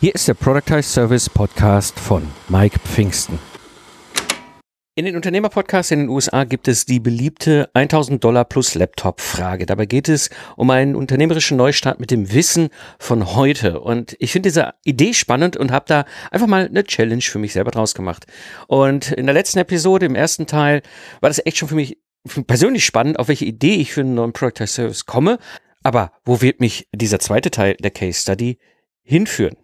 Hier ist der Productize Service Podcast von Mike Pfingsten. In den Unternehmerpodcasts in den USA gibt es die beliebte 1000 Dollar plus Laptop Frage. Dabei geht es um einen unternehmerischen Neustart mit dem Wissen von heute. Und ich finde diese Idee spannend und habe da einfach mal eine Challenge für mich selber draus gemacht. Und in der letzten Episode, im ersten Teil, war das echt schon für mich persönlich spannend, auf welche Idee ich für einen neuen Productize Service komme. Aber wo wird mich dieser zweite Teil der Case Study hinführen?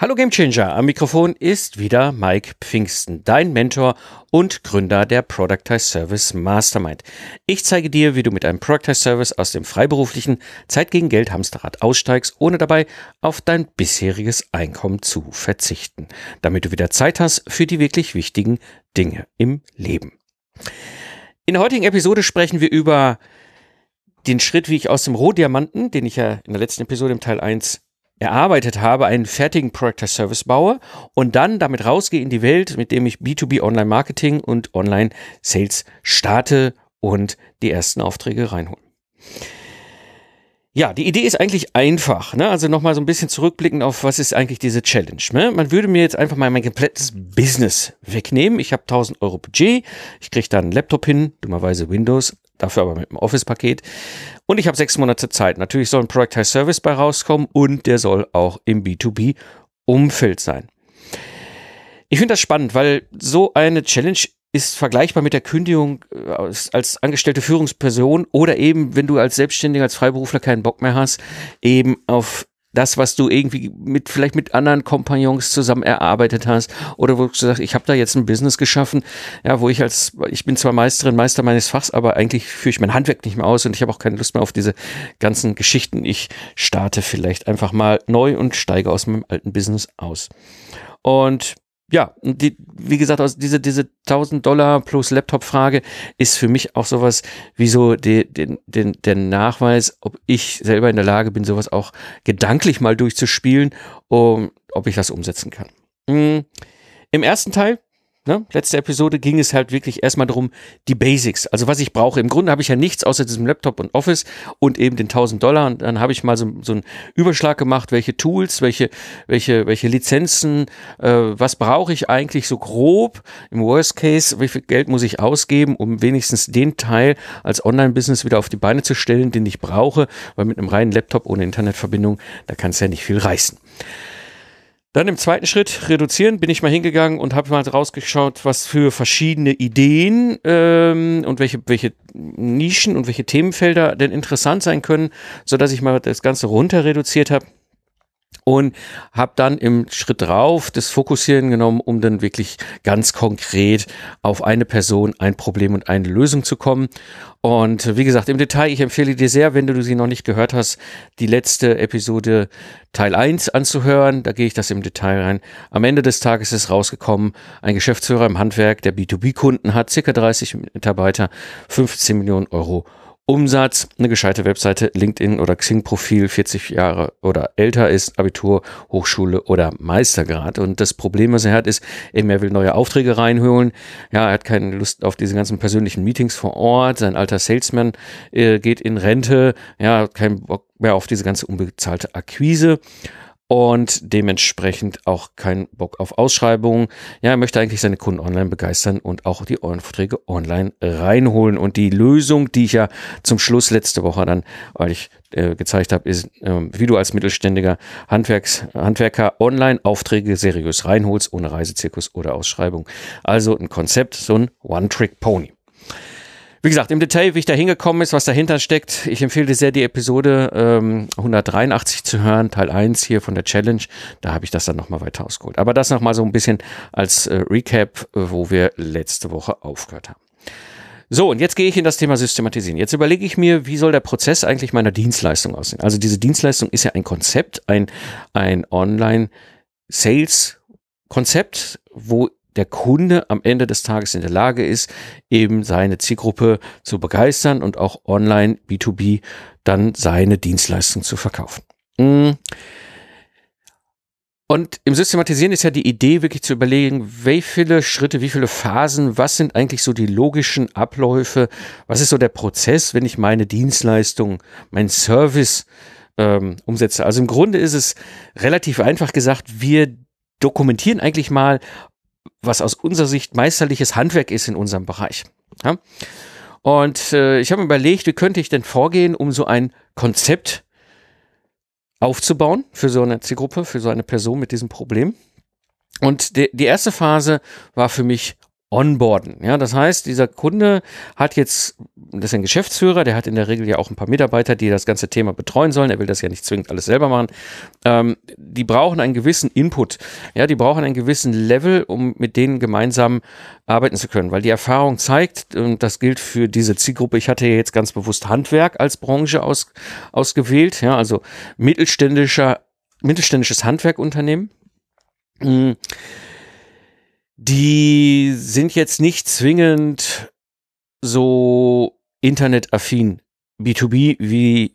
Hallo Gamechanger, am Mikrofon ist wieder Mike Pfingsten, dein Mentor und Gründer der Productize Service Mastermind. Ich zeige dir, wie du mit einem Productize Service aus dem freiberuflichen Zeit gegen Geld Hamsterrad aussteigst, ohne dabei auf dein bisheriges Einkommen zu verzichten, damit du wieder Zeit hast für die wirklich wichtigen Dinge im Leben. In der heutigen Episode sprechen wir über den Schritt, wie ich aus dem Rohdiamanten, den ich ja in der letzten Episode im Teil 1 erarbeitet habe, einen fertigen Product as Service baue und dann damit rausgehe in die Welt, mit dem ich B2B Online Marketing und Online Sales starte und die ersten Aufträge reinholen. Ja, die Idee ist eigentlich einfach. Ne? Also nochmal so ein bisschen zurückblicken auf, was ist eigentlich diese Challenge. Ne? Man würde mir jetzt einfach mal mein komplettes Business wegnehmen. Ich habe 1000 Euro Budget, ich kriege dann einen Laptop hin, dummerweise Windows, dafür aber mit einem Office-Paket. Und ich habe sechs Monate Zeit. Natürlich soll ein Productize Service bei rauskommen und der soll auch im B2B-Umfeld sein. Ich finde das spannend, weil so eine Challenge ist vergleichbar mit der Kündigung äh, als angestellte Führungsperson oder eben, wenn du als Selbstständiger, als Freiberufler keinen Bock mehr hast, eben auf das, was du irgendwie mit vielleicht mit anderen Kompagnons zusammen erarbeitet hast oder wo du sagst, ich habe da jetzt ein Business geschaffen, ja, wo ich als ich bin zwar Meisterin, Meister meines Fachs, aber eigentlich führe ich mein Handwerk nicht mehr aus und ich habe auch keine Lust mehr auf diese ganzen Geschichten. Ich starte vielleicht einfach mal neu und steige aus meinem alten Business aus. Und ja, die, wie gesagt, aus diese, diese 1000 Dollar plus Laptop-Frage ist für mich auch sowas wie so die, den, den, der Nachweis, ob ich selber in der Lage bin, sowas auch gedanklich mal durchzuspielen, um, ob ich das umsetzen kann. Mhm. Im ersten Teil ne, letzte Episode ging es halt wirklich erstmal darum, die Basics, also was ich brauche. Im Grunde habe ich ja nichts außer diesem Laptop und Office und eben den 1000 Dollar. Und dann habe ich mal so, so einen Überschlag gemacht, welche Tools, welche, welche, welche Lizenzen, äh, was brauche ich eigentlich so grob? Im Worst Case, wie viel Geld muss ich ausgeben, um wenigstens den Teil als Online-Business wieder auf die Beine zu stellen, den ich brauche, weil mit einem reinen Laptop ohne Internetverbindung, da kann es ja nicht viel reißen. Dann im zweiten Schritt reduzieren. Bin ich mal hingegangen und habe mal rausgeschaut, was für verschiedene Ideen ähm, und welche, welche Nischen und welche Themenfelder denn interessant sein können, so dass ich mal das Ganze runter reduziert habe und habe dann im Schritt drauf das Fokussieren genommen, um dann wirklich ganz konkret auf eine Person, ein Problem und eine Lösung zu kommen. Und wie gesagt, im Detail, ich empfehle dir sehr, wenn du sie noch nicht gehört hast, die letzte Episode Teil 1 anzuhören. Da gehe ich das im Detail rein. Am Ende des Tages ist rausgekommen, ein Geschäftsführer im Handwerk, der B2B-Kunden hat, circa 30 Mitarbeiter, 15 Millionen Euro Umsatz, eine gescheite Webseite, LinkedIn oder Xing-Profil, 40 Jahre oder älter ist, Abitur, Hochschule oder Meistergrad. Und das Problem, was er hat, ist, eben er will neue Aufträge reinholen. Ja, er hat keine Lust auf diese ganzen persönlichen Meetings vor Ort. Sein alter Salesman äh, geht in Rente. Ja, kein Bock mehr auf diese ganze unbezahlte Akquise und dementsprechend auch keinen Bock auf Ausschreibungen. Ja, er möchte eigentlich seine Kunden online begeistern und auch die Aufträge online reinholen. Und die Lösung, die ich ja zum Schluss letzte Woche dann, weil ich äh, gezeigt habe, ist, äh, wie du als mittelständiger Handwerks, Handwerker online Aufträge seriös reinholst, ohne Reisezirkus oder Ausschreibung. Also ein Konzept, so ein One-Trick-Pony. Wie gesagt, im Detail, wie ich da hingekommen ist, was dahinter steckt, ich empfehle dir sehr, die Episode ähm, 183 zu hören, Teil 1 hier von der Challenge. Da habe ich das dann nochmal weiter ausgeholt. Aber das nochmal so ein bisschen als äh, Recap, äh, wo wir letzte Woche aufgehört haben. So, und jetzt gehe ich in das Thema Systematisieren. Jetzt überlege ich mir, wie soll der Prozess eigentlich meiner Dienstleistung aussehen? Also diese Dienstleistung ist ja ein Konzept, ein, ein Online-Sales- Konzept, wo der Kunde am Ende des Tages in der Lage ist, eben seine Zielgruppe zu begeistern und auch online B2B dann seine Dienstleistung zu verkaufen. Mm. Und im Systematisieren ist ja die Idee, wirklich zu überlegen, wie viele Schritte, wie viele Phasen, was sind eigentlich so die logischen Abläufe, was ist so der Prozess, wenn ich meine Dienstleistung, mein Service ähm, umsetze. Also im Grunde ist es relativ einfach gesagt, wir dokumentieren eigentlich mal, was aus unserer Sicht meisterliches Handwerk ist in unserem Bereich. Ja? Und äh, ich habe überlegt, wie könnte ich denn vorgehen, um so ein Konzept aufzubauen für so eine Zielgruppe, für so eine Person mit diesem Problem. Und die, die erste Phase war für mich onboarden. Ja, das heißt, dieser Kunde hat jetzt, das ist ein Geschäftsführer, der hat in der Regel ja auch ein paar Mitarbeiter, die das ganze Thema betreuen sollen. Er will das ja nicht zwingend alles selber machen. Ähm, die brauchen einen gewissen Input. Ja, die brauchen einen gewissen Level, um mit denen gemeinsam arbeiten zu können, weil die Erfahrung zeigt, und das gilt für diese Zielgruppe, ich hatte ja jetzt ganz bewusst Handwerk als Branche aus, ausgewählt, ja, also mittelständischer, mittelständisches Handwerkunternehmen. Mhm die sind jetzt nicht zwingend so internetaffin B2B, wie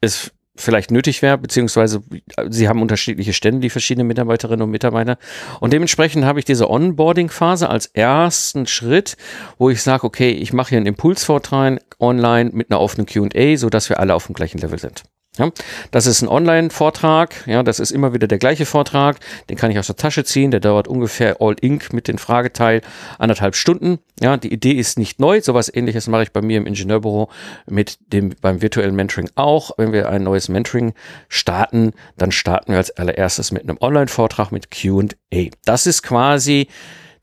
es vielleicht nötig wäre, beziehungsweise sie haben unterschiedliche Stände, die verschiedenen Mitarbeiterinnen und Mitarbeiter. Und dementsprechend habe ich diese Onboarding-Phase als ersten Schritt, wo ich sage, okay, ich mache hier einen Impulsvortrag online mit einer offenen QA, sodass wir alle auf dem gleichen Level sind. Ja, das ist ein Online-Vortrag. Ja, das ist immer wieder der gleiche Vortrag. Den kann ich aus der Tasche ziehen. Der dauert ungefähr All Ink mit dem Frageteil anderthalb Stunden. Ja, die Idee ist nicht neu. Sowas ähnliches mache ich bei mir im Ingenieurbüro mit dem, beim virtuellen Mentoring auch. Wenn wir ein neues Mentoring starten, dann starten wir als allererstes mit einem Online-Vortrag mit Q&A. Das ist quasi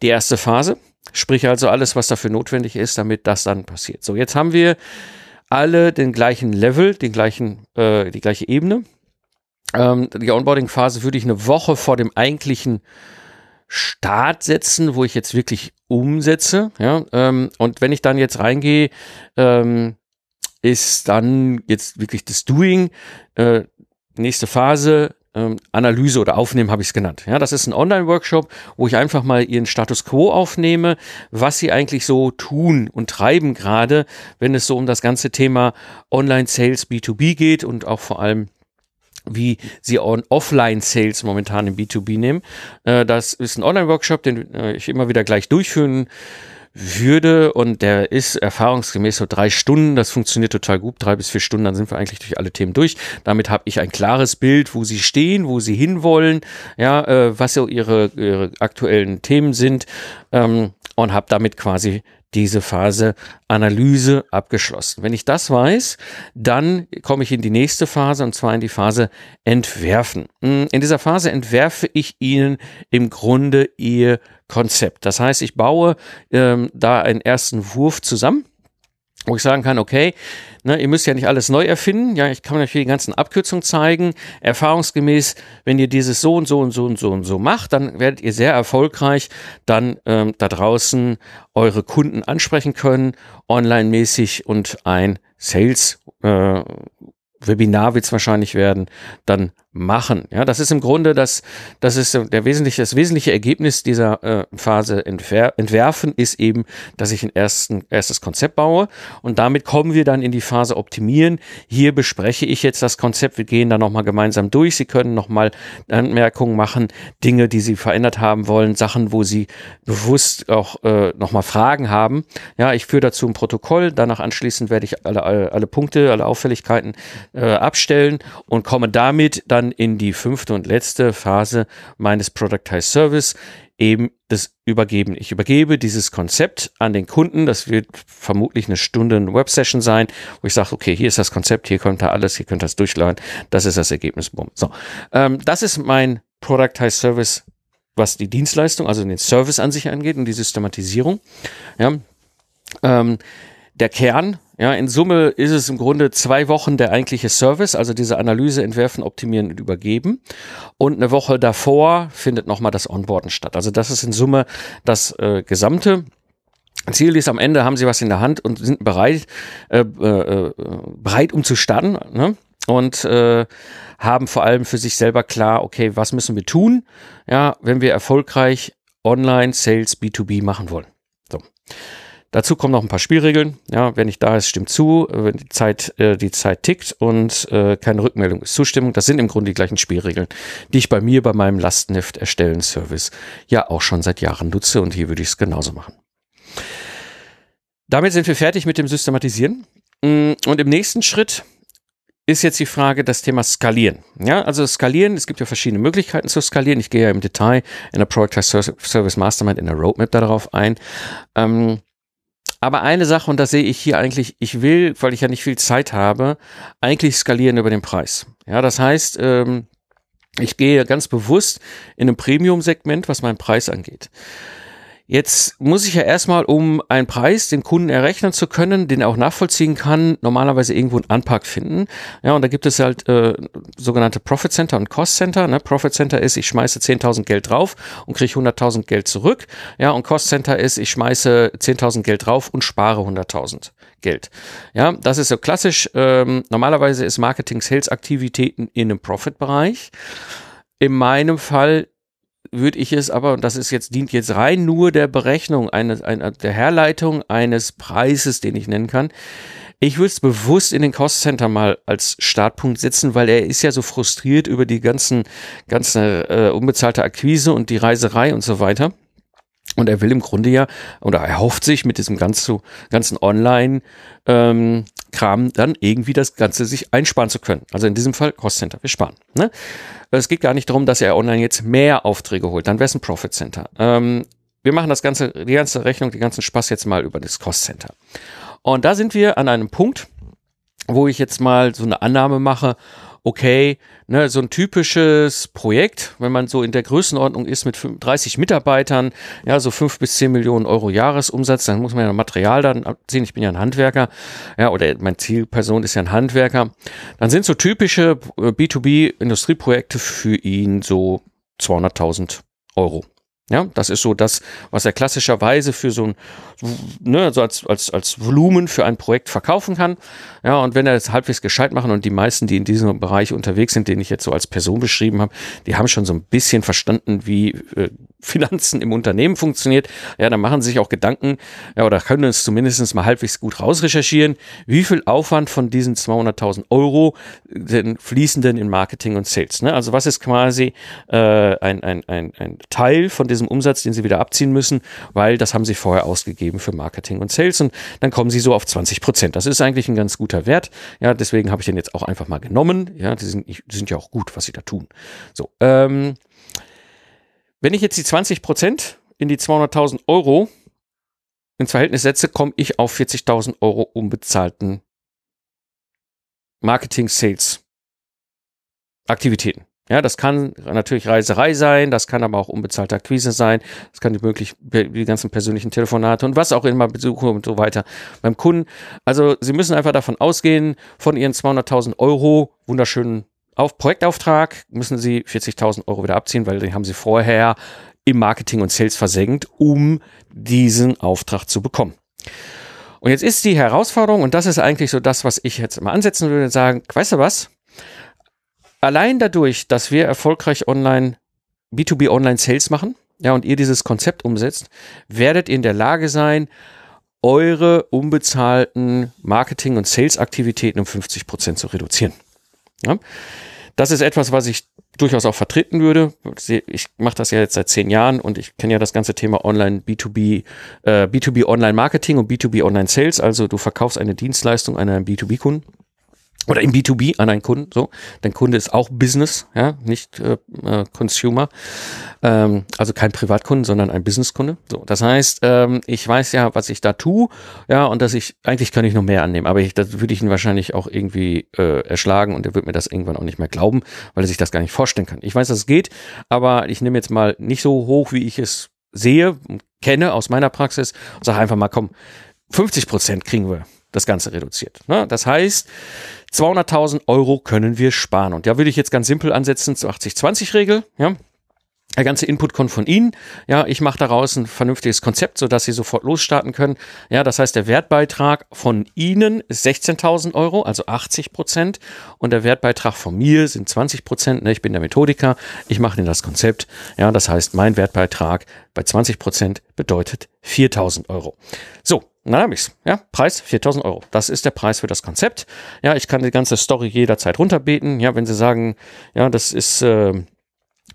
die erste Phase. Sprich also alles, was dafür notwendig ist, damit das dann passiert. So, jetzt haben wir alle den gleichen Level, den gleichen, äh, die gleiche Ebene. Ähm, die Onboarding-Phase würde ich eine Woche vor dem eigentlichen Start setzen, wo ich jetzt wirklich umsetze. Ja, ähm, und wenn ich dann jetzt reingehe, ähm, ist dann jetzt wirklich das Doing. Äh, nächste Phase, ähm, Analyse oder Aufnehmen habe ich es genannt. Ja, das ist ein Online-Workshop, wo ich einfach mal ihren Status Quo aufnehme, was sie eigentlich so tun und treiben gerade, wenn es so um das ganze Thema Online-Sales B2B geht und auch vor allem wie sie Offline-Sales momentan im B2B nehmen. Äh, das ist ein Online-Workshop, den äh, ich immer wieder gleich durchführen würde und der ist erfahrungsgemäß so drei Stunden. Das funktioniert total gut. Drei bis vier Stunden, dann sind wir eigentlich durch alle Themen durch. Damit habe ich ein klares Bild, wo sie stehen, wo sie hinwollen, ja, äh, was so ihre, ihre aktuellen Themen sind ähm, und habe damit quasi diese Phase Analyse abgeschlossen. Wenn ich das weiß, dann komme ich in die nächste Phase und zwar in die Phase Entwerfen. Hm, in dieser Phase entwerfe ich Ihnen im Grunde Ihr Konzept. Das heißt, ich baue ähm, da einen ersten Wurf zusammen wo ich sagen kann, okay, ne, ihr müsst ja nicht alles neu erfinden. Ja, ich kann euch hier die ganzen Abkürzungen zeigen. Erfahrungsgemäß, wenn ihr dieses so und so und so und so und so macht, dann werdet ihr sehr erfolgreich dann ähm, da draußen eure Kunden ansprechen können, online-mäßig und ein Sales äh, Webinar wird es wahrscheinlich werden, dann machen. Ja, das ist im Grunde das, das ist der wesentliche, das wesentliche Ergebnis dieser äh, Phase Entwer entwerfen ist eben, dass ich ein ersten, erstes Konzept baue und damit kommen wir dann in die Phase optimieren. Hier bespreche ich jetzt das Konzept. Wir gehen dann nochmal gemeinsam durch. Sie können nochmal Anmerkungen machen, Dinge, die Sie verändert haben wollen, Sachen, wo Sie bewusst auch äh, nochmal Fragen haben. Ja, ich führe dazu ein Protokoll. Danach anschließend werde ich alle, alle, alle Punkte, alle Auffälligkeiten äh, abstellen und komme damit dann dann in die fünfte und letzte Phase meines Productized Service, eben das Übergeben. Ich übergebe dieses Konzept an den Kunden. Das wird vermutlich eine Stunde eine Websession sein, wo ich sage, okay, hier ist das Konzept, hier kommt da alles, hier könnt ihr das durchladen. Das ist das Ergebnis. So, ähm, das ist mein Productized Service, was die Dienstleistung, also den Service an sich angeht und die Systematisierung. Ja, ähm, der Kern ja, in Summe ist es im Grunde zwei Wochen der eigentliche Service, also diese Analyse, Entwerfen, Optimieren und Übergeben. Und eine Woche davor findet nochmal das Onboarden statt. Also das ist in Summe das äh, gesamte. Ziel ist, am Ende haben sie was in der Hand und sind bereit, äh, äh, bereit um zu starten. Ne? Und äh, haben vor allem für sich selber klar, okay, was müssen wir tun, ja, wenn wir erfolgreich Online-Sales B2B machen wollen. So. Dazu kommen noch ein paar Spielregeln. Ja, wenn nicht da ist, stimmt zu. Wenn die Zeit, äh, die Zeit tickt und äh, keine Rückmeldung ist Zustimmung. Das sind im Grunde die gleichen Spielregeln, die ich bei mir bei meinem Lastenheft erstellen Service ja auch schon seit Jahren nutze und hier würde ich es genauso machen. Damit sind wir fertig mit dem Systematisieren. Mm, und im nächsten Schritt ist jetzt die Frage das Thema Skalieren. Ja, also Skalieren, es gibt ja verschiedene Möglichkeiten zu skalieren. Ich gehe ja im Detail in der Product Service Mastermind in der Roadmap darauf ein. Ähm, aber eine Sache, und da sehe ich hier eigentlich, ich will, weil ich ja nicht viel Zeit habe, eigentlich skalieren über den Preis. Ja, das heißt, ähm, ich gehe ganz bewusst in ein Premium-Segment, was meinen Preis angeht. Jetzt muss ich ja erstmal, um einen Preis dem Kunden errechnen zu können, den er auch nachvollziehen kann, normalerweise irgendwo einen Anpack finden. Ja, und da gibt es halt äh, sogenannte Profit Center und Cost Center. Ne? Profit Center ist, ich schmeiße 10.000 Geld drauf und kriege 100.000 Geld zurück. Ja, und Cost Center ist, ich schmeiße 10.000 Geld drauf und spare 100.000 Geld. Ja, das ist so klassisch. Ähm, normalerweise ist Marketing Sales Aktivitäten in einem Profit-Bereich. In meinem Fall würde ich es aber, und das ist jetzt, dient jetzt rein nur der Berechnung, eines, einer, der Herleitung eines Preises, den ich nennen kann. Ich würde es bewusst in den Cost Center mal als Startpunkt setzen, weil er ist ja so frustriert über die ganzen, ganze äh, unbezahlte Akquise und die Reiserei und so weiter. Und er will im Grunde ja, oder er hofft sich mit diesem ganzen, ganzen Online-Kram ähm, dann irgendwie das Ganze sich einsparen zu können. Also in diesem Fall Cost Center, wir sparen. Ne? Es geht gar nicht darum, dass er online jetzt mehr Aufträge holt, dann wäre es ein Profit Center. Ähm, wir machen das ganze, die ganze Rechnung, den ganzen Spaß jetzt mal über das Cost Center. Und da sind wir an einem Punkt, wo ich jetzt mal so eine Annahme mache, okay, ne, so ein typisches Projekt, wenn man so in der Größenordnung ist mit 30 Mitarbeitern, ja, so fünf bis zehn Millionen Euro Jahresumsatz, dann muss man ja Material dann abziehen. Ich bin ja ein Handwerker, ja, oder meine Zielperson ist ja ein Handwerker. Dann sind so typische B2B-Industrieprojekte für ihn so 200.000 Euro. Ja, das ist so das, was er klassischerweise für so ein, ne, so als, als, als Volumen für ein Projekt verkaufen kann. Ja, und wenn er es halbwegs gescheit machen und die meisten, die in diesem Bereich unterwegs sind, den ich jetzt so als Person beschrieben habe, die haben schon so ein bisschen verstanden, wie äh, Finanzen im Unternehmen funktioniert, ja, dann machen sie sich auch Gedanken, ja, oder können es zumindest mal halbwegs gut rausrecherchieren, wie viel Aufwand von diesen 200.000 Euro denn fließen denn in Marketing und Sales. Ne? Also was ist quasi äh, ein, ein, ein, ein Teil von diesem Umsatz, den sie wieder abziehen müssen, weil das haben sie vorher ausgegeben für Marketing und Sales und dann kommen sie so auf 20 Prozent. Das ist eigentlich ein ganz guter Wert. Ja, deswegen habe ich den jetzt auch einfach mal genommen. Ja, die sind, die sind ja auch gut, was sie da tun. So, ähm, wenn ich jetzt die 20 Prozent in die 200.000 Euro ins Verhältnis setze, komme ich auf 40.000 Euro unbezahlten Marketing, Sales Aktivitäten. Ja, das kann natürlich Reiserei sein, das kann aber auch unbezahlte Akquise sein, das kann die möglich, die ganzen persönlichen Telefonate und was auch immer, Besuche und so weiter beim Kunden. Also Sie müssen einfach davon ausgehen, von Ihren 200.000 Euro wunderschönen auf Projektauftrag müssen Sie 40.000 Euro wieder abziehen, weil die haben Sie vorher im Marketing und Sales versenkt, um diesen Auftrag zu bekommen. Und jetzt ist die Herausforderung, und das ist eigentlich so das, was ich jetzt immer ansetzen würde, sagen, weißt du was? Allein dadurch, dass wir erfolgreich online B2B Online Sales machen, ja, und ihr dieses Konzept umsetzt, werdet ihr in der Lage sein, eure unbezahlten Marketing- und Sales-Aktivitäten um 50 Prozent zu reduzieren. Ja? Das ist etwas, was ich durchaus auch vertreten würde. Ich mache das ja jetzt seit zehn Jahren und ich kenne ja das ganze Thema Online B2B, äh, B2B Online Marketing und B2B Online Sales. Also du verkaufst eine Dienstleistung an einen B2B-Kunden oder im B2B an einen Kunden, so. Dein Kunde ist auch Business, ja, nicht äh, äh, Consumer. Ähm, also kein Privatkunden, sondern ein Businesskunde. So, das heißt, ähm, ich weiß ja, was ich da tue, ja, und dass ich, eigentlich kann ich noch mehr annehmen, aber ich, das würde ich ihn wahrscheinlich auch irgendwie äh, erschlagen und er wird mir das irgendwann auch nicht mehr glauben, weil er sich das gar nicht vorstellen kann. Ich weiß, dass es geht, aber ich nehme jetzt mal nicht so hoch, wie ich es sehe kenne aus meiner Praxis und sage einfach mal, komm, 50 Prozent kriegen wir das Ganze reduziert. Ne? Das heißt, 200.000 Euro können wir sparen. Und da würde ich jetzt ganz simpel ansetzen zur 80-20-Regel. Ja? der ganze Input kommt von Ihnen. Ja, ich mache daraus ein vernünftiges Konzept, sodass Sie sofort losstarten können. Ja, das heißt, der Wertbeitrag von Ihnen ist 16.000 Euro, also 80 Prozent. Und der Wertbeitrag von mir sind 20 Prozent. Ne, ich bin der Methodiker. Ich mache Ihnen das Konzept. Ja, das heißt, mein Wertbeitrag bei 20 Prozent bedeutet 4.000 Euro. So, na, hab ich's. Ja, Preis 4000 Euro. Das ist der Preis für das Konzept. Ja, ich kann die ganze Story jederzeit runterbeten. Ja, wenn Sie sagen, ja, das ist, äh,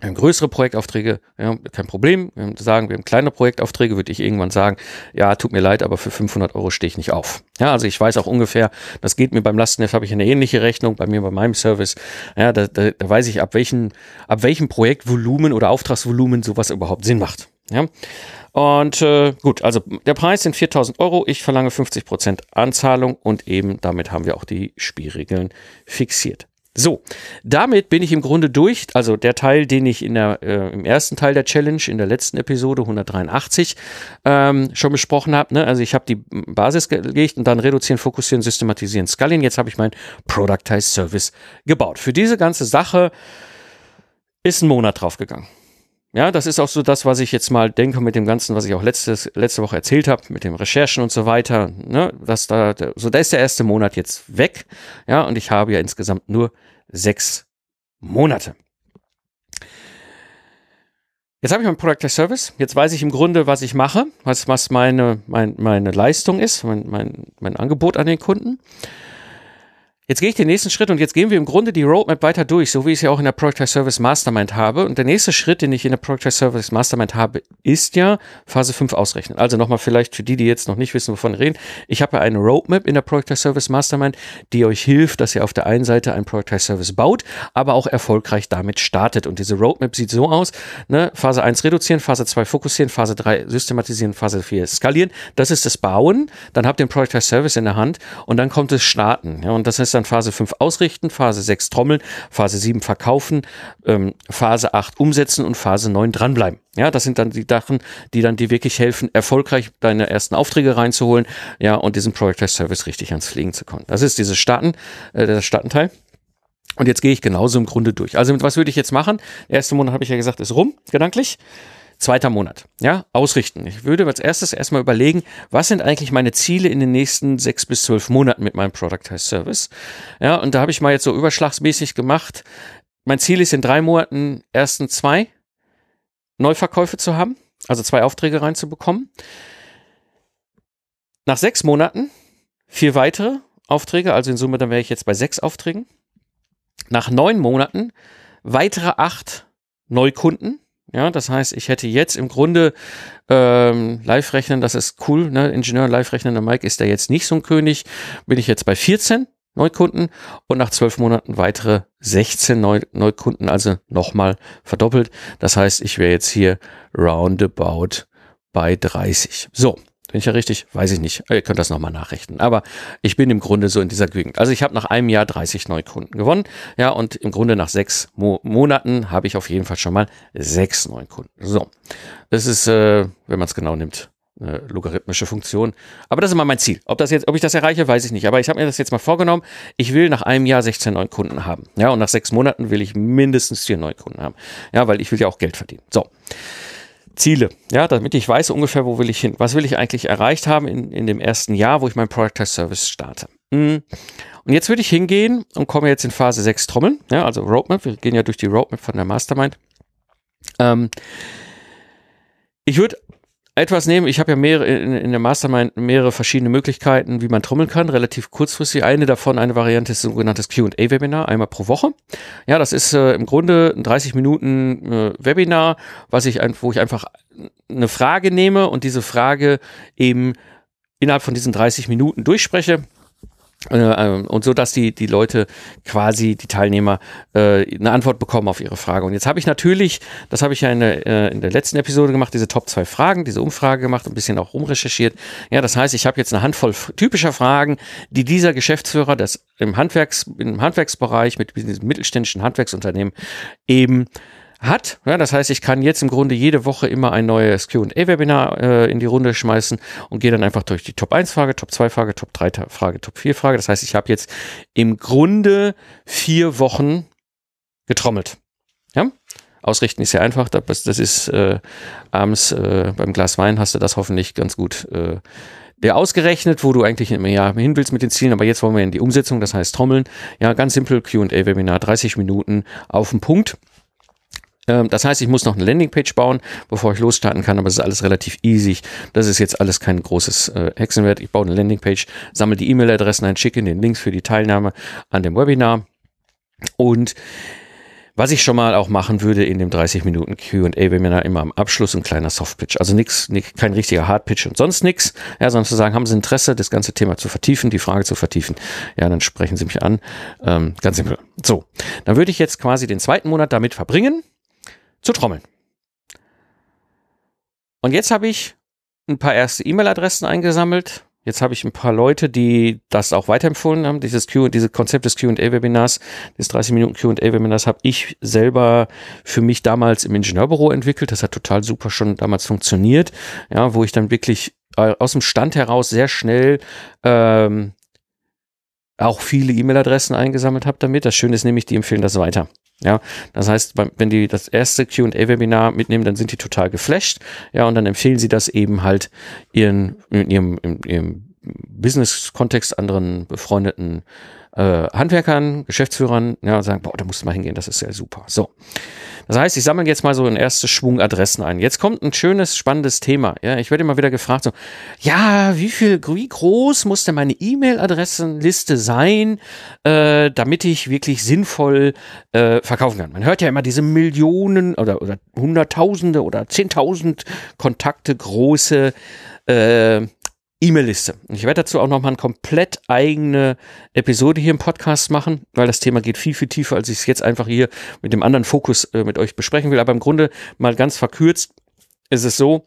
größere Projektaufträge, ja, kein Problem. Wir sagen, wir haben kleine Projektaufträge, würde ich irgendwann sagen, ja, tut mir leid, aber für 500 Euro stehe ich nicht auf. Ja, also ich weiß auch ungefähr, das geht mir beim Lastenheft, habe ich eine ähnliche Rechnung, bei mir bei meinem Service. Ja, da, da, da weiß ich, ab welchem, ab welchem Projektvolumen oder Auftragsvolumen sowas überhaupt Sinn macht. Ja. Und äh, gut, also der Preis sind 4000 Euro. Ich verlange 50% Anzahlung und eben damit haben wir auch die Spielregeln fixiert. So, damit bin ich im Grunde durch. Also der Teil, den ich in der, äh, im ersten Teil der Challenge, in der letzten Episode 183 ähm, schon besprochen habe. Ne? Also ich habe die Basis gelegt und dann reduzieren, fokussieren, systematisieren, skalieren. Jetzt habe ich mein Productized Service gebaut. Für diese ganze Sache ist ein Monat draufgegangen. Ja, das ist auch so das, was ich jetzt mal denke mit dem Ganzen, was ich auch letztes, letzte Woche erzählt habe, mit den Recherchen und so weiter. Ne, dass da, so da ist der erste Monat jetzt weg. Ja, und ich habe ja insgesamt nur sechs Monate. Jetzt habe ich mein Product as Service. Jetzt weiß ich im Grunde, was ich mache, was, was meine, mein, meine Leistung ist, mein, mein, mein Angebot an den Kunden. Jetzt gehe ich den nächsten Schritt und jetzt gehen wir im Grunde die Roadmap weiter durch, so wie ich es ja auch in der Project Service Mastermind habe. Und der nächste Schritt, den ich in der Project Service Mastermind habe, ist ja Phase 5 ausrechnen. Also nochmal vielleicht für die, die jetzt noch nicht wissen, wovon reden. Ich habe ja eine Roadmap in der Project Service Mastermind, die euch hilft, dass ihr auf der einen Seite ein Project Service baut, aber auch erfolgreich damit startet. Und diese Roadmap sieht so aus, ne? Phase 1 reduzieren, Phase 2 fokussieren, Phase 3 systematisieren, Phase 4 skalieren. Das ist das Bauen. Dann habt ihr den Project Service in der Hand und dann kommt es Starten. Ja, und das ist dann Phase 5 ausrichten, Phase 6 trommeln, Phase 7 verkaufen, ähm, Phase 8 umsetzen und Phase 9 dranbleiben. Ja, das sind dann die Sachen, die dann dir wirklich helfen, erfolgreich deine ersten Aufträge reinzuholen, ja, und diesen Project Service richtig ans Fliegen zu kommen. Das ist dieses Starten, äh, der Startenteil. Und jetzt gehe ich genauso im Grunde durch. Also was würde ich jetzt machen? Erste Monat habe ich ja gesagt, ist rum, gedanklich. Zweiter Monat, ja, ausrichten. Ich würde als erstes erstmal überlegen, was sind eigentlich meine Ziele in den nächsten sechs bis zwölf Monaten mit meinem Productized Service. Ja, und da habe ich mal jetzt so überschlagsmäßig gemacht. Mein Ziel ist in drei Monaten ersten zwei Neuverkäufe zu haben, also zwei Aufträge reinzubekommen. Nach sechs Monaten vier weitere Aufträge, also in Summe dann wäre ich jetzt bei sechs Aufträgen. Nach neun Monaten weitere acht Neukunden ja, das heißt, ich hätte jetzt im Grunde ähm, Live-Rechnen, das ist cool, ne? Ingenieur Live-Rechnen, der Mike ist da jetzt nicht so ein König. Bin ich jetzt bei 14 Neukunden und nach zwölf Monaten weitere 16 Neu Neukunden, also nochmal verdoppelt. Das heißt, ich wäre jetzt hier roundabout bei 30. So, bin ich ja richtig? Weiß ich nicht. Ihr könnt das nochmal nachrechnen. Aber ich bin im Grunde so in dieser Gegend. Also ich habe nach einem Jahr 30 Neukunden gewonnen. Ja, und im Grunde nach sechs Mo Monaten habe ich auf jeden Fall schon mal sechs Neukunden. So. Das ist, äh, wenn man es genau nimmt, eine logarithmische Funktion. Aber das ist immer mein Ziel. Ob das jetzt, ob ich das erreiche, weiß ich nicht. Aber ich habe mir das jetzt mal vorgenommen. Ich will nach einem Jahr 16 Neukunden haben. Ja, und nach sechs Monaten will ich mindestens vier Neukunden haben. Ja, weil ich will ja auch Geld verdienen. So. Ziele, ja, damit ich weiß ungefähr, wo will ich hin, was will ich eigentlich erreicht haben in, in dem ersten Jahr, wo ich mein Product Test Service starte. Mhm. Und jetzt würde ich hingehen und komme jetzt in Phase 6 Trommeln, ja, also Roadmap, wir gehen ja durch die Roadmap von der Mastermind. Ähm, ich würde etwas nehmen. Ich habe ja mehrere in, in, der Mastermind mehrere verschiedene Möglichkeiten, wie man trommeln kann, relativ kurzfristig. Eine davon, eine Variante ist sogenanntes Q&A-Webinar, einmal pro Woche. Ja, das ist äh, im Grunde ein 30 Minuten äh, Webinar, was ich, wo ich einfach eine Frage nehme und diese Frage eben innerhalb von diesen 30 Minuten durchspreche und so, dass die, die Leute quasi, die Teilnehmer, äh, eine Antwort bekommen auf ihre Frage. Und jetzt habe ich natürlich, das habe ich ja in der, äh, in der letzten Episode gemacht, diese Top zwei Fragen, diese Umfrage gemacht, ein bisschen auch rumrecherchiert. Ja, das heißt, ich habe jetzt eine Handvoll typischer Fragen, die dieser Geschäftsführer das im Handwerks, im Handwerksbereich mit diesem mittelständischen Handwerksunternehmen eben hat. Ja, das heißt, ich kann jetzt im Grunde jede Woche immer ein neues Q&A-Webinar äh, in die Runde schmeißen und gehe dann einfach durch die Top-1-Frage, Top-2-Frage, Top-3-Frage, Top-4-Frage. Das heißt, ich habe jetzt im Grunde vier Wochen getrommelt. Ja? Ausrichten ist ja einfach, das, das ist äh, abends äh, beim Glas Wein hast du das hoffentlich ganz gut äh, der ausgerechnet, wo du eigentlich immer ja, hin willst mit den Zielen, aber jetzt wollen wir in die Umsetzung, das heißt Trommeln. Ja, ganz simpel, QA-Webinar, 30 Minuten auf den Punkt. Ähm, das heißt, ich muss noch eine Landingpage bauen, bevor ich losstarten kann, aber es ist alles relativ easy. Das ist jetzt alles kein großes äh, Hexenwert. Ich baue eine Landingpage, sammle die E-Mail-Adressen ein, schicke den Links für die Teilnahme an dem Webinar und was ich schon mal auch machen würde in dem 30 Minuten Q&A-Webinar immer am Abschluss ein kleiner Softpitch. Also nichts, kein richtiger Hardpitch und sonst nichts. Ja, sondern zu sagen, haben Sie Interesse, das ganze Thema zu vertiefen, die Frage zu vertiefen. Ja, dann sprechen Sie mich an. Ähm, ganz simpel. So, dann würde ich jetzt quasi den zweiten Monat damit verbringen, zu trommeln. Und jetzt habe ich ein paar erste E-Mail-Adressen eingesammelt. Jetzt habe ich ein paar Leute, die das auch weiterempfohlen haben. Dieses Q, dieses Konzept des Q&A-Webinars, des 30 Minuten Q&A-Webinars habe ich selber für mich damals im Ingenieurbüro entwickelt. Das hat total super schon damals funktioniert. Ja, wo ich dann wirklich äh, aus dem Stand heraus sehr schnell ähm, auch viele E-Mail-Adressen eingesammelt habe damit. Das Schöne ist nämlich, die empfehlen das weiter. Ja, das heißt, wenn die das erste Q&A-Webinar mitnehmen, dann sind die total geflasht. Ja, und dann empfehlen sie das eben halt ihren, in ihrem, ihrem Business-Kontext anderen befreundeten äh, Handwerkern, Geschäftsführern, ja, und sagen, boah, da musst du mal hingehen, das ist ja super. So. Das heißt, ich sammle jetzt mal so ein erstes Schwung Adressen ein. Jetzt kommt ein schönes, spannendes Thema. Ja, ich werde immer wieder gefragt, so, ja, wie viel, wie groß muss denn meine E-Mail-Adressenliste sein, äh, damit ich wirklich sinnvoll äh, verkaufen kann? Man hört ja immer diese Millionen oder, oder Hunderttausende oder Zehntausend Kontakte große äh, E-Mail-Liste. Ich werde dazu auch nochmal eine komplett eigene Episode hier im Podcast machen, weil das Thema geht viel, viel tiefer, als ich es jetzt einfach hier mit dem anderen Fokus äh, mit euch besprechen will. Aber im Grunde mal ganz verkürzt ist es so,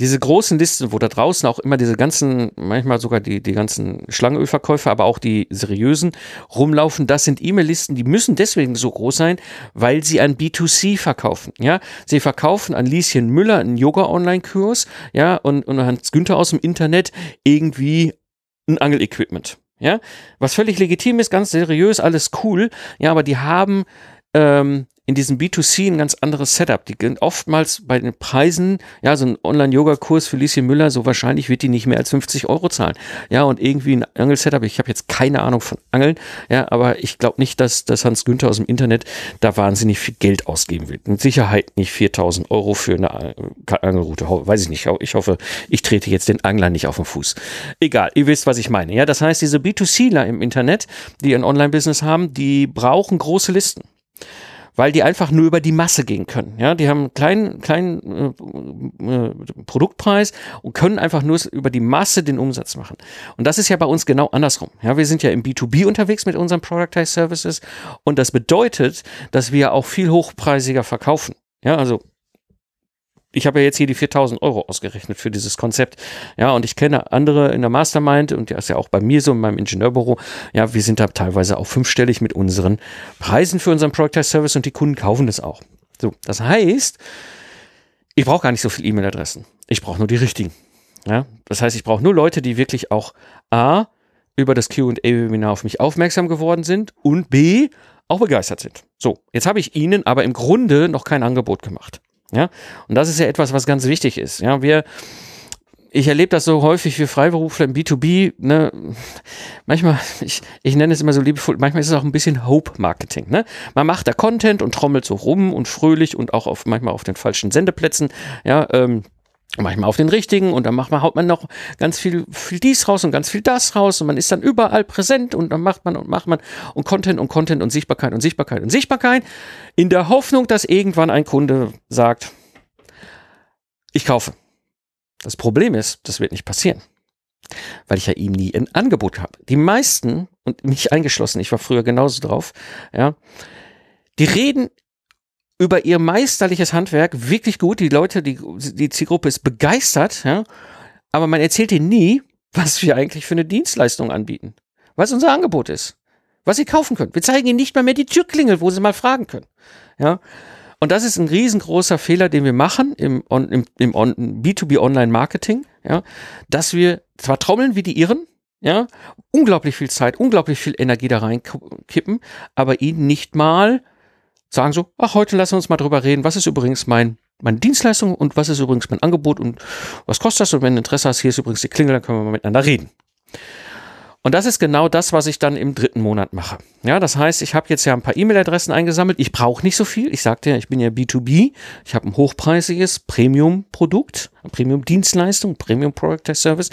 diese großen Listen, wo da draußen auch immer diese ganzen, manchmal sogar die, die ganzen Schlangenölverkäufer, aber auch die seriösen rumlaufen, das sind E-Mail-Listen, die müssen deswegen so groß sein, weil sie an B2C verkaufen. Ja, sie verkaufen an Lieschen Müller einen Yoga-Online-Kurs, ja, und, und Hans Günther aus dem Internet irgendwie ein Angelequipment. Ja, was völlig legitim ist, ganz seriös, alles cool. Ja, aber die haben ähm, in diesem B2C ein ganz anderes Setup. Die gehen oftmals bei den Preisen, ja, so ein Online-Yoga-Kurs für Lieschen Müller, so wahrscheinlich wird die nicht mehr als 50 Euro zahlen. Ja, und irgendwie ein Angel-Setup, ich habe jetzt keine Ahnung von Angeln, ja, aber ich glaube nicht, dass, dass Hans Günther aus dem Internet da wahnsinnig viel Geld ausgeben wird. Mit Sicherheit nicht 4000 Euro für eine Angelroute, weiß ich nicht. Ich hoffe, ich trete jetzt den Angler nicht auf den Fuß. Egal, ihr wisst, was ich meine. Ja, das heißt, diese B2Cler im Internet, die ein Online-Business haben, die brauchen große Listen weil die einfach nur über die Masse gehen können. Ja, die haben einen kleinen, kleinen äh, äh, Produktpreis und können einfach nur über die Masse den Umsatz machen. Und das ist ja bei uns genau andersrum. Ja, wir sind ja im B2B unterwegs mit unseren Productized Services und das bedeutet, dass wir auch viel hochpreisiger verkaufen. Ja, also ich habe ja jetzt hier die 4000 Euro ausgerechnet für dieses Konzept. Ja, und ich kenne andere in der Mastermind und das ist ja auch bei mir so in meinem Ingenieurbüro. Ja, wir sind da teilweise auch fünfstellig mit unseren Preisen für unseren Product Service und die Kunden kaufen das auch. So, das heißt, ich brauche gar nicht so viele E-Mail-Adressen. Ich brauche nur die richtigen. Ja, das heißt, ich brauche nur Leute, die wirklich auch A, über das Q&A-Webinar auf mich aufmerksam geworden sind und B, auch begeistert sind. So, jetzt habe ich Ihnen aber im Grunde noch kein Angebot gemacht. Ja, und das ist ja etwas, was ganz wichtig ist. Ja, wir, ich erlebe das so häufig für Freiberufler im B2B, ne, manchmal, ich, ich nenne es immer so liebevoll, manchmal ist es auch ein bisschen Hope-Marketing, ne? Man macht da Content und trommelt so rum und fröhlich und auch auf, manchmal auf den falschen Sendeplätzen, ja, ähm, manchmal auf den richtigen und dann macht man, haut man noch ganz viel, viel dies raus und ganz viel das raus und man ist dann überall präsent und dann macht man und macht man und Content und Content und Sichtbarkeit und Sichtbarkeit und Sichtbarkeit in der Hoffnung, dass irgendwann ein Kunde sagt, ich kaufe. Das Problem ist, das wird nicht passieren. Weil ich ja ihm nie ein Angebot habe. Die meisten, und mich eingeschlossen, ich war früher genauso drauf, ja, die reden über ihr meisterliches Handwerk wirklich gut. Die Leute, die, die Zielgruppe ist begeistert, ja. Aber man erzählt ihnen nie, was wir eigentlich für eine Dienstleistung anbieten. Was unser Angebot ist. Was sie kaufen können. Wir zeigen ihnen nicht mal mehr die Türklingel, wo sie mal fragen können. Ja. Und das ist ein riesengroßer Fehler, den wir machen im, im, im B2B Online Marketing, ja, dass wir zwar trommeln wie die Iren, ja, unglaublich viel Zeit, unglaublich viel Energie da reinkippen, aber ihnen nicht mal sagen so, ach, heute lassen wir uns mal drüber reden. Was ist übrigens mein, meine Dienstleistung und was ist übrigens mein Angebot und was kostet das? Und wenn du Interesse hast, hier ist übrigens die Klingel, dann können wir mal miteinander reden. Und das ist genau das, was ich dann im dritten Monat mache. Ja, das heißt, ich habe jetzt ja ein paar E-Mail-Adressen eingesammelt. Ich brauche nicht so viel. Ich sagte ja, ich bin ja B2B. Ich habe ein hochpreisiges Premium-Produkt, Premium-Dienstleistung, Premium-Product-Service.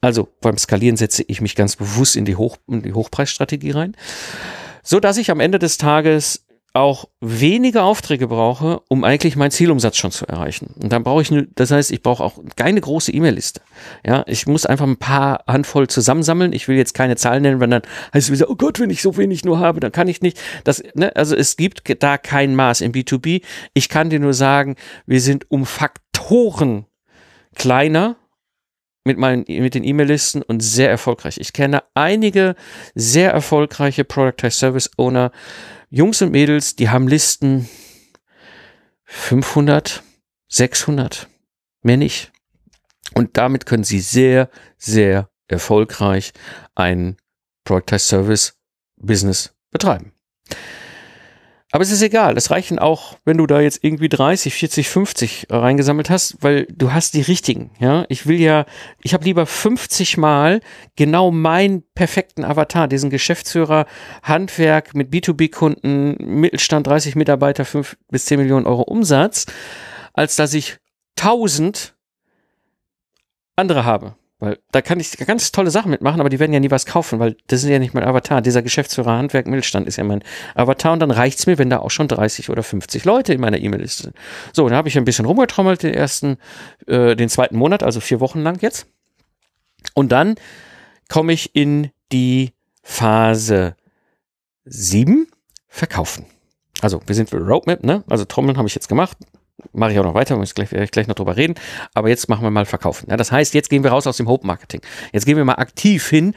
Also beim Skalieren setze ich mich ganz bewusst in die, Hoch in die Hochpreisstrategie rein, so dass ich am Ende des Tages auch weniger Aufträge brauche, um eigentlich meinen Zielumsatz schon zu erreichen. Und dann brauche ich, ne, das heißt, ich brauche auch keine große E-Mail-Liste. Ja, ich muss einfach ein paar Handvoll zusammensammeln. Ich will jetzt keine Zahlen nennen, wenn dann heißt es wieder, oh Gott, wenn ich so wenig nur habe, dann kann ich nicht. Das, ne, also es gibt da kein Maß im B2B. Ich kann dir nur sagen, wir sind um Faktoren kleiner mit meinen, mit den E-Mail-Listen und sehr erfolgreich. Ich kenne einige sehr erfolgreiche Productized Service Owner, Jungs und Mädels, die haben Listen 500, 600, mehr nicht. Und damit können sie sehr, sehr erfolgreich ein Productized Service Business betreiben. Aber es ist egal, es reichen auch, wenn du da jetzt irgendwie 30, 40, 50 reingesammelt hast, weil du hast die richtigen, ja. Ich will ja, ich habe lieber 50 Mal genau meinen perfekten Avatar, diesen Geschäftsführer, Handwerk mit B2B-Kunden, Mittelstand 30 Mitarbeiter, 5 bis 10 Millionen Euro Umsatz, als dass ich 1000 andere habe. Weil da kann ich ganz tolle Sachen mitmachen, aber die werden ja nie was kaufen, weil das ist ja nicht mein Avatar. Dieser Geschäftsführer Handwerk Mittelstand ist ja mein Avatar und dann reicht's mir, wenn da auch schon 30 oder 50 Leute in meiner E-Mail-Liste sind. So, dann habe ich ein bisschen rumgetrommelt den ersten, äh, den zweiten Monat, also vier Wochen lang jetzt. Und dann komme ich in die Phase 7, verkaufen. Also wir sind für Roadmap, ne? Also Trommeln habe ich jetzt gemacht, mache ich auch noch weiter, muss gleich, ich gleich noch drüber reden. Aber jetzt machen wir mal Verkaufen. Ja, das heißt, jetzt gehen wir raus aus dem Hope Marketing. Jetzt gehen wir mal aktiv hin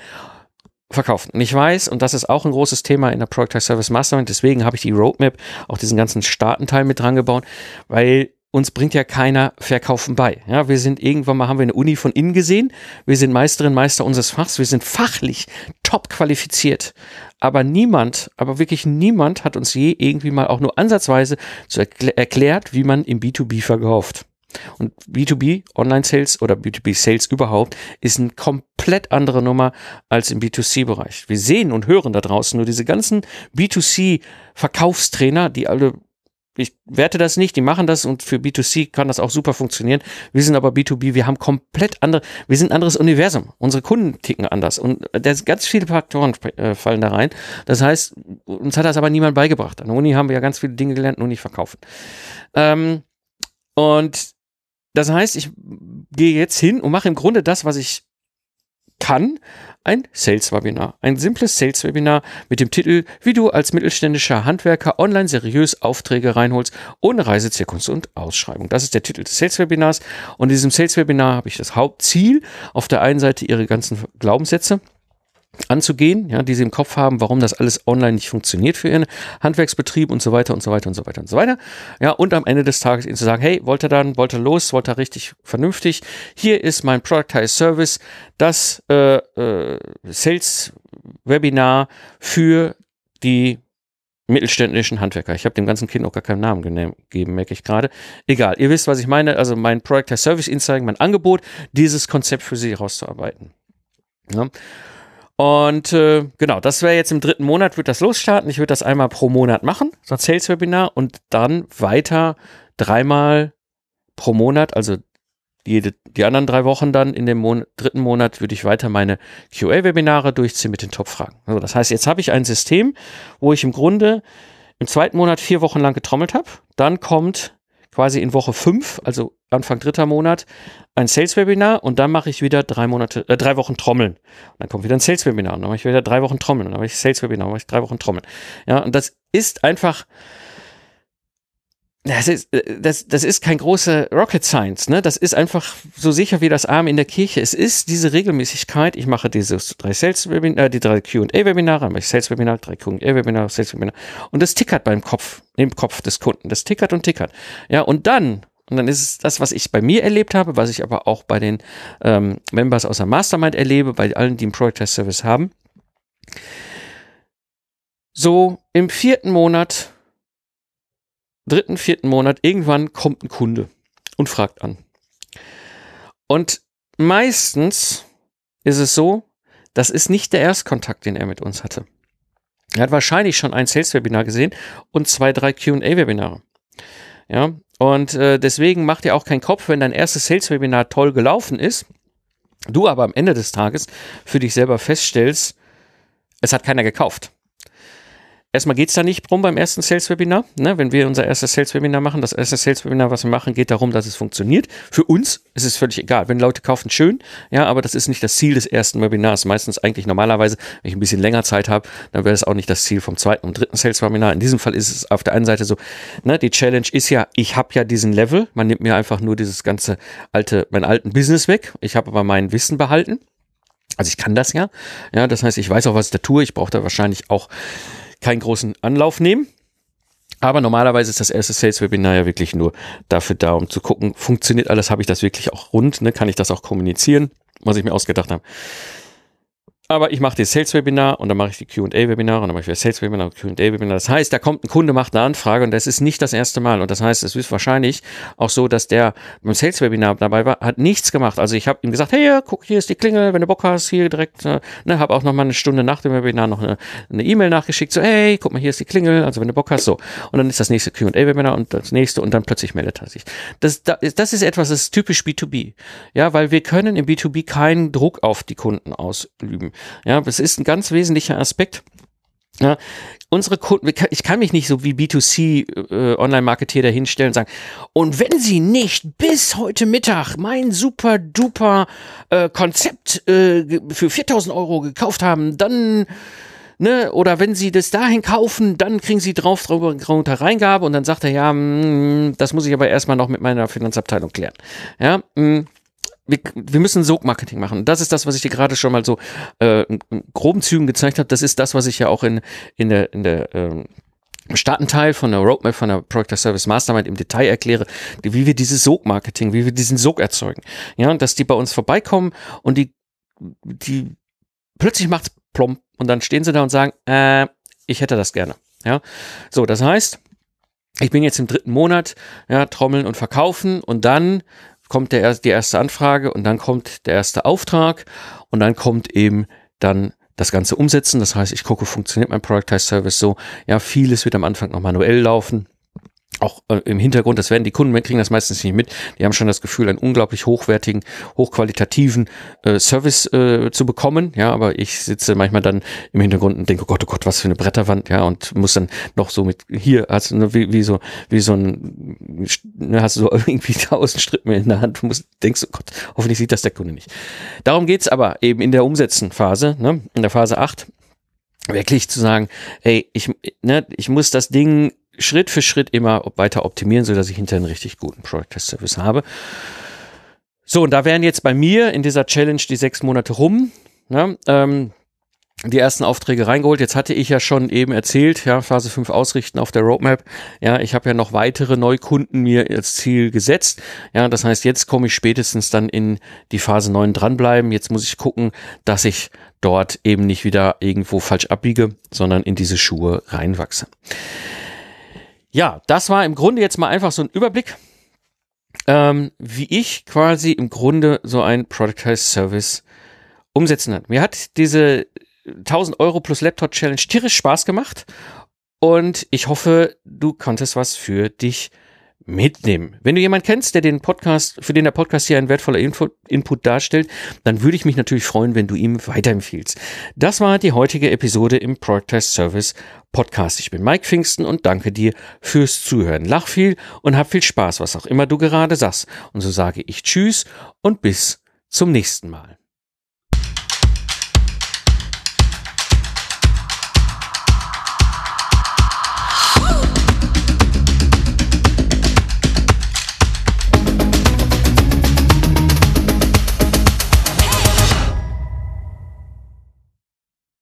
verkaufen. Und ich weiß, und das ist auch ein großes Thema in der Product Service Mastermind, deswegen habe ich die Roadmap, auch diesen ganzen Startenteil mit dran gebaut, weil uns bringt ja keiner Verkaufen bei. Ja, wir sind irgendwann mal, haben wir eine Uni von innen gesehen. Wir sind Meisterin, Meister unseres Fachs. Wir sind fachlich top qualifiziert. Aber niemand, aber wirklich niemand hat uns je irgendwie mal auch nur ansatzweise zu erkl erklärt, wie man im B2B verkauft. Und B2B, Online-Sales oder B2B-Sales überhaupt, ist eine komplett andere Nummer als im B2C-Bereich. Wir sehen und hören da draußen nur diese ganzen B2C-Verkaufstrainer, die alle ich werte das nicht, die machen das und für B2C kann das auch super funktionieren. Wir sind aber B2B, wir haben komplett andere, wir sind ein anderes Universum. Unsere Kunden ticken anders und da sind ganz viele Faktoren äh, fallen da rein. Das heißt, uns hat das aber niemand beigebracht. An der Uni haben wir ja ganz viele Dinge gelernt, nur nicht verkaufen. Ähm, und das heißt, ich gehe jetzt hin und mache im Grunde das, was ich kann, ein Sales-Webinar. Ein simples Sales-Webinar mit dem Titel, wie du als mittelständischer Handwerker online seriös Aufträge reinholst, ohne Reisezirkus und Ausschreibung. Das ist der Titel des Sales-Webinars. Und in diesem Sales-Webinar habe ich das Hauptziel. Auf der einen Seite ihre ganzen Glaubenssätze anzugehen, ja, die sie im Kopf haben, warum das alles online nicht funktioniert für ihren Handwerksbetrieb und so weiter und so weiter und so weiter und so weiter. Ja, und am Ende des Tages ihnen zu sagen, hey, wollt ihr dann, wollt ihr los, wollt ihr richtig vernünftig, hier ist mein Productized Service, das äh, äh, Sales-Webinar für die mittelständischen Handwerker. Ich habe dem ganzen Kind auch gar keinen Namen gegeben, merke ich gerade. Egal, ihr wisst, was ich meine. Also mein Productized Service Insight, mein Angebot, dieses Konzept für Sie herauszuarbeiten. Ja. Und äh, genau, das wäre jetzt im dritten Monat, wird das losstarten. Ich würde das einmal pro Monat machen, so ein Sales-Webinar und dann weiter dreimal pro Monat, also jede, die anderen drei Wochen dann in dem Mon dritten Monat würde ich weiter meine QA-Webinare durchziehen mit den Top-Fragen. Also das heißt, jetzt habe ich ein System, wo ich im Grunde im zweiten Monat vier Wochen lang getrommelt habe. Dann kommt quasi in Woche fünf, also Anfang dritter Monat, ein Sales-Webinar und dann mache ich wieder drei Monate, äh, drei Wochen Trommeln. Und dann kommt wieder ein Sales-Webinar und dann mache ich wieder drei Wochen Trommeln und dann mache ich Sales-Webinar, und dann mache ich drei Wochen Trommeln. Ja, und das ist einfach, das ist, äh, das, das ist kein große Rocket Science, ne? Das ist einfach so sicher wie das Arm in der Kirche. Es ist diese Regelmäßigkeit. Ich mache diese drei Sales-Webinare, äh, die drei Q&A-Webinare, mache ich Sales-Webinar, drei Q&A-Webinare, Sales-Webinar. Und das tickert beim Kopf, im Kopf des Kunden. Das tickert und tickert. Ja, und dann und dann ist es das, was ich bei mir erlebt habe, was ich aber auch bei den ähm, Members aus der Mastermind erlebe, bei allen, die einen Project Test Service haben. So im vierten Monat dritten, vierten Monat, irgendwann kommt ein Kunde und fragt an. Und meistens ist es so, das ist nicht der Erstkontakt, den er mit uns hatte. Er hat wahrscheinlich schon ein Sales-Webinar gesehen und zwei, drei QA-Webinare. Ja, und äh, deswegen macht dir auch keinen Kopf, wenn dein erstes Sales-Webinar toll gelaufen ist, du aber am Ende des Tages für dich selber feststellst, es hat keiner gekauft. Erstmal geht es da nicht drum beim ersten Sales-Webinar. Ne? Wenn wir unser erstes Sales-Webinar machen, das erste Sales-Webinar, was wir machen, geht darum, dass es funktioniert. Für uns ist es völlig egal. Wenn Leute kaufen, schön. Ja, aber das ist nicht das Ziel des ersten Webinars. Meistens eigentlich normalerweise, wenn ich ein bisschen länger Zeit habe, dann wäre es auch nicht das Ziel vom zweiten und dritten Sales-Webinar. In diesem Fall ist es auf der einen Seite so, ne, die Challenge ist ja, ich habe ja diesen Level. Man nimmt mir einfach nur dieses ganze alte, mein alten Business weg. Ich habe aber mein Wissen behalten. Also ich kann das ja. Ja, das heißt, ich weiß auch, was ich da tue. Ich brauche da wahrscheinlich auch keinen großen Anlauf nehmen. Aber normalerweise ist das erste Sales-Webinar ja wirklich nur dafür da, um zu gucken, funktioniert alles, habe ich das wirklich auch rund, ne? kann ich das auch kommunizieren, was ich mir ausgedacht habe. Aber ich mache das Sales-Webinar und dann mache ich die QA-Webinare und dann mache ich das Sales-Webinar und QA-Webinar. Das heißt, da kommt ein Kunde, macht eine Anfrage und das ist nicht das erste Mal. Und das heißt, es ist wahrscheinlich auch so, dass der beim Sales-Webinar dabei war, hat nichts gemacht. Also ich habe ihm gesagt, hey, guck, hier ist die Klingel, wenn du Bock hast, hier direkt, äh, ne, habe auch noch mal eine Stunde nach dem Webinar noch eine E-Mail e nachgeschickt, so, hey, guck mal, hier ist die Klingel, also wenn du Bock hast, so. Und dann ist das nächste QA-Webinar und das nächste und dann plötzlich meldet er sich. Das, das ist etwas, das ist typisch B2B. Ja, weil wir können im B2B keinen Druck auf die Kunden ausüben. Ja, es ist ein ganz wesentlicher Aspekt. Ja, unsere Kunden, ich kann mich nicht so wie B2C äh, Online-Marketeer dahinstellen und sagen, und wenn Sie nicht bis heute Mittag mein super duper äh, Konzept äh, für 4000 Euro gekauft haben, dann Ne, oder wenn sie das dahin kaufen, dann kriegen sie drauf drüber drunter Reingabe und dann sagt er, ja, mh, mm, das muss ich aber erstmal noch mit meiner Finanzabteilung klären. Ja, mh, mm wir, wir müssen Sog-Marketing machen. Das ist das, was ich dir gerade schon mal so äh, in groben Zügen gezeigt habe. Das ist das, was ich ja auch in, in der, in der ähm, Startenteil von der Roadmap von der Product Service Mastermind im Detail erkläre, wie wir dieses Sog-Marketing, wie wir diesen Sog erzeugen. Ja, dass die bei uns vorbeikommen und die, die plötzlich macht's plomp und dann stehen sie da und sagen, äh, ich hätte das gerne. Ja, so, das heißt, ich bin jetzt im dritten Monat, ja, trommeln und verkaufen und dann kommt der, die erste Anfrage und dann kommt der erste Auftrag und dann kommt eben dann das Ganze umsetzen. Das heißt, ich gucke, funktioniert mein Productized Service so. Ja, vieles wird am Anfang noch manuell laufen auch äh, im Hintergrund, das werden die Kunden kriegen das meistens nicht mit. Die haben schon das Gefühl, einen unglaublich hochwertigen, hochqualitativen äh, Service äh, zu bekommen. Ja, aber ich sitze manchmal dann im Hintergrund und denke, oh Gott, oh Gott, was für eine Bretterwand, ja, und muss dann noch so mit hier hast du ne, wie, wie so wie so ein ne, hast du so irgendwie tausend Strippen in der Hand, du musst denkst, oh Gott, hoffentlich sieht das der Kunde nicht. Darum geht's aber eben in der Umsetzenphase, ne, in der Phase 8 wirklich zu sagen, hey, ich, ne, ich muss das Ding Schritt für Schritt immer weiter optimieren, so dass ich hinterher einen richtig guten Product Test Service habe. So, und da wären jetzt bei mir in dieser Challenge die sechs Monate rum. Ne, ähm, die ersten Aufträge reingeholt. Jetzt hatte ich ja schon eben erzählt, ja, Phase 5 ausrichten auf der Roadmap. Ja, ich habe ja noch weitere Neukunden mir als Ziel gesetzt. Ja, das heißt, jetzt komme ich spätestens dann in die Phase 9 dranbleiben. Jetzt muss ich gucken, dass ich dort eben nicht wieder irgendwo falsch abbiege, sondern in diese Schuhe reinwachse. Ja, das war im Grunde jetzt mal einfach so ein Überblick, ähm, wie ich quasi im Grunde so ein Productized Service umsetzen hat. Mir hat diese 1000 Euro plus Laptop Challenge tierisch Spaß gemacht und ich hoffe, du konntest was für dich mitnehmen. Wenn du jemanden kennst, der den Podcast, für den der Podcast hier ein wertvoller Info, Input darstellt, dann würde ich mich natürlich freuen, wenn du ihm weiterempfiehlst. Das war die heutige Episode im Productized Service Podcast. Ich bin Mike Pfingsten und danke dir fürs Zuhören. Lach viel und hab viel Spaß, was auch immer du gerade sagst. Und so sage ich Tschüss und bis zum nächsten Mal.